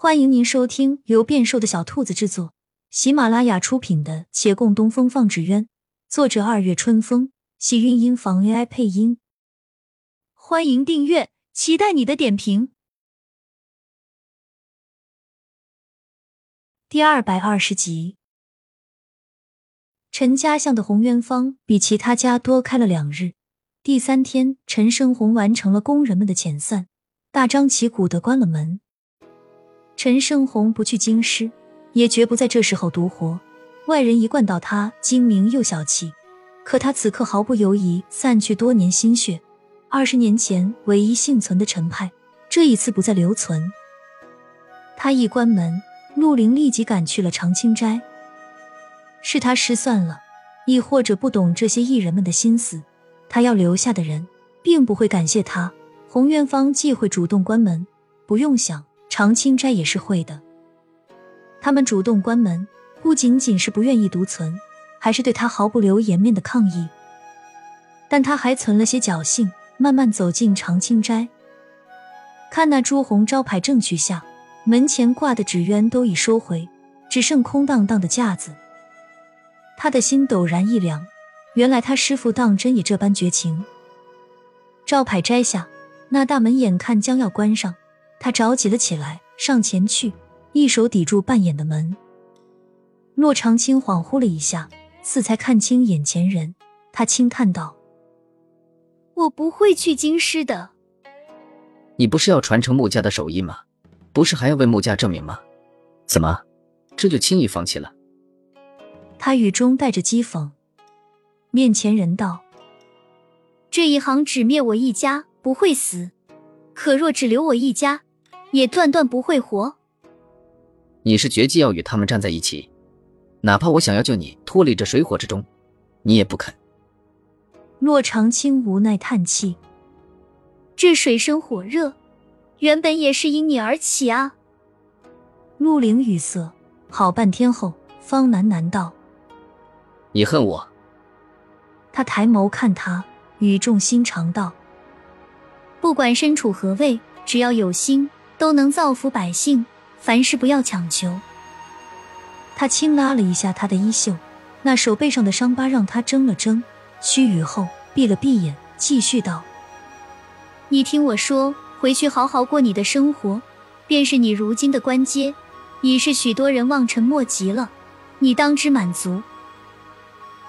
欢迎您收听由变瘦的小兔子制作、喜马拉雅出品的《且共东风放纸鸢》，作者二月春风，喜韵音房 AI 配音。欢迎订阅，期待你的点评。第二百二十集，陈家巷的红鸢坊比其他家多开了两日。第三天，陈生红完成了工人们的遣散，大张旗鼓的关了门。陈胜红不去京师，也绝不在这时候独活。外人一贯道他精明又小气，可他此刻毫不犹疑，散去多年心血。二十年前唯一幸存的陈派，这一次不再留存。他一关门，陆凌立即赶去了长青斋。是他失算了，亦或者不懂这些艺人们的心思。他要留下的人，并不会感谢他。洪元芳既会主动关门，不用想。长青斋也是会的，他们主动关门，不仅仅是不愿意独存，还是对他毫不留颜面的抗议。但他还存了些侥幸，慢慢走进长青斋，看那朱红招牌正取下，门前挂的纸鸢都已收回，只剩空荡荡的架子。他的心陡然一凉，原来他师傅当真也这般绝情。招牌摘下，那大门眼看将要关上。他着急了起来，上前去，一手抵住半掩的门。洛长青恍惚了一下，似才看清眼前人，他轻叹道：“我不会去京师的。”“你不是要传承穆家的手艺吗？不是还要为穆家证明吗？怎么，这就轻易放弃了？”他语中带着讥讽。面前人道：“这一行只灭我一家，不会死；可若只留我一家。”也断断不会活。你是决计要与他们站在一起，哪怕我想要救你脱离这水火之中，你也不肯。洛长青无奈叹气：“这水深火热，原本也是因你而起啊。”陆凌语塞，好半天后方喃喃道：“你恨我？”他抬眸看他，语重心长道：“不管身处何位，只要有心。”都能造福百姓，凡事不要强求。他轻拉了一下他的衣袖，那手背上的伤疤让他怔了怔，须臾后闭了闭眼，继续道：“你听我说，回去好好过你的生活，便是你如今的官阶，已是许多人望尘莫及了。你当之满足。”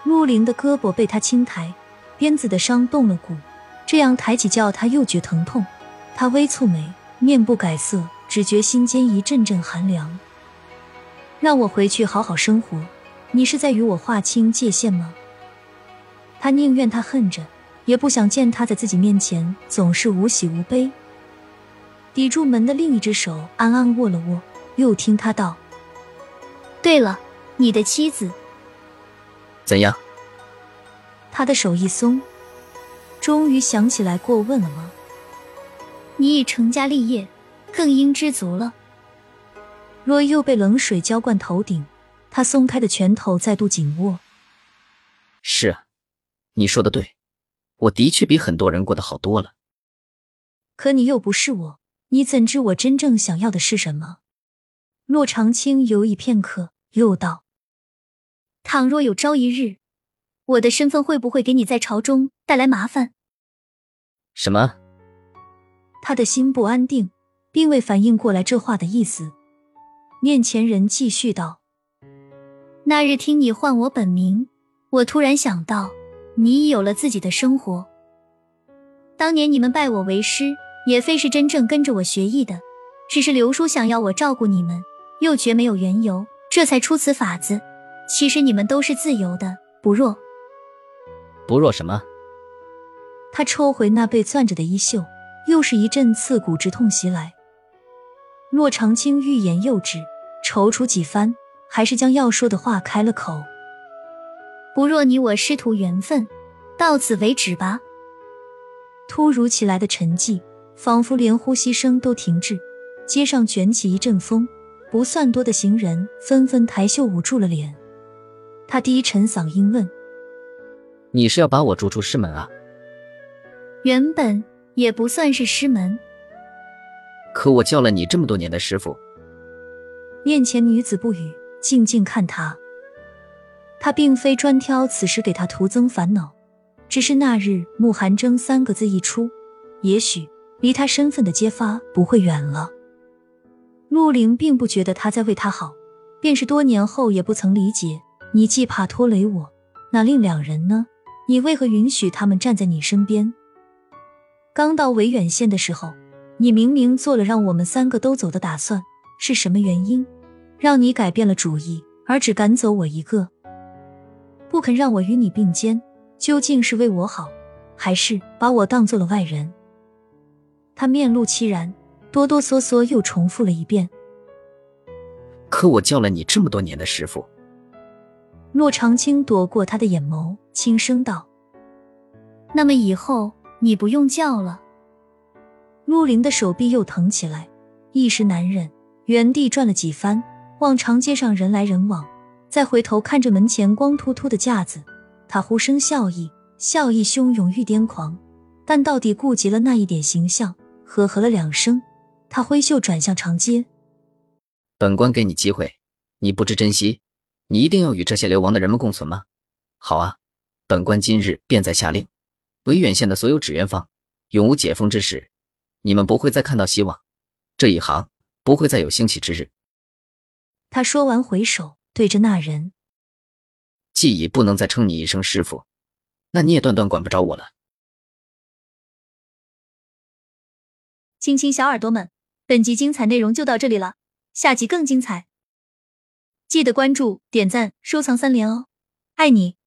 陆凌的胳膊被他轻抬，鞭子的伤动了骨，这样抬起叫他又觉疼痛。他微蹙眉。面不改色，只觉心间一阵阵寒凉。让我回去好好生活，你是在与我划清界限吗？他宁愿他恨着，也不想见他在自己面前总是无喜无悲。抵住门的另一只手暗暗握了握，又听他道：“对了，你的妻子怎样？”他的手一松，终于想起来过问了吗？你已成家立业，更应知足了。若又被冷水浇灌头顶，他松开的拳头再度紧握。是啊，你说的对，我的确比很多人过得好多了。可你又不是我，你怎知我真正想要的是什么？洛长青犹豫片刻，又道：“倘若有朝一日，我的身份会不会给你在朝中带来麻烦？”什么？他的心不安定，并未反应过来这话的意思。面前人继续道：“那日听你唤我本名，我突然想到，你已有了自己的生活。当年你们拜我为师，也非是真正跟着我学艺的，只是刘叔想要我照顾你们，又觉没有缘由，这才出此法子。其实你们都是自由的，不弱。不弱什么？”他抽回那被攥着的衣袖。又是一阵刺骨之痛袭来，骆长青欲言又止，踌躇几番，还是将要说的话开了口：“不若你我师徒缘分，到此为止吧。”突如其来的沉寂，仿佛连呼吸声都停滞。街上卷起一阵风，不算多的行人纷纷抬袖捂住了脸。他低沉嗓音问：“你是要把我逐出师门啊？”原本。也不算是师门，可我叫了你这么多年的师傅，面前女子不语，静静看他。他并非专挑此时给他徒增烦恼，只是那日“慕寒征”三个字一出，也许离他身份的揭发不会远了。陆凌并不觉得他在为他好，便是多年后也不曾理解。你既怕拖累我，那另两人呢？你为何允许他们站在你身边？刚到维远县的时候，你明明做了让我们三个都走的打算，是什么原因让你改变了主意，而只赶走我一个？不肯让我与你并肩，究竟是为我好，还是把我当做了外人？他面露凄然，哆哆嗦嗦又重复了一遍。可我叫了你这么多年的师傅。洛长青躲过他的眼眸，轻声道：“那么以后你不用叫了。”陆林的手臂又疼起来，一时难忍，原地转了几番，望长街上人来人往。再回头看着门前光秃秃的架子，他忽生笑意，笑意汹涌欲癫狂，但到底顾及了那一点形象，呵呵了两声，他挥袖转向长街。本官给你机会，你不知珍惜，你一定要与这些流亡的人们共存吗？好啊，本官今日便在下令，维远县的所有纸鸢坊，永无解封之时，你们不会再看到希望，这一行不会再有兴起之日。他说完，回首。对着那人，既已不能再称你一声师傅，那你也断断管不着我了。亲亲小耳朵们，本集精彩内容就到这里了，下集更精彩，记得关注、点赞、收藏三连哦，爱你！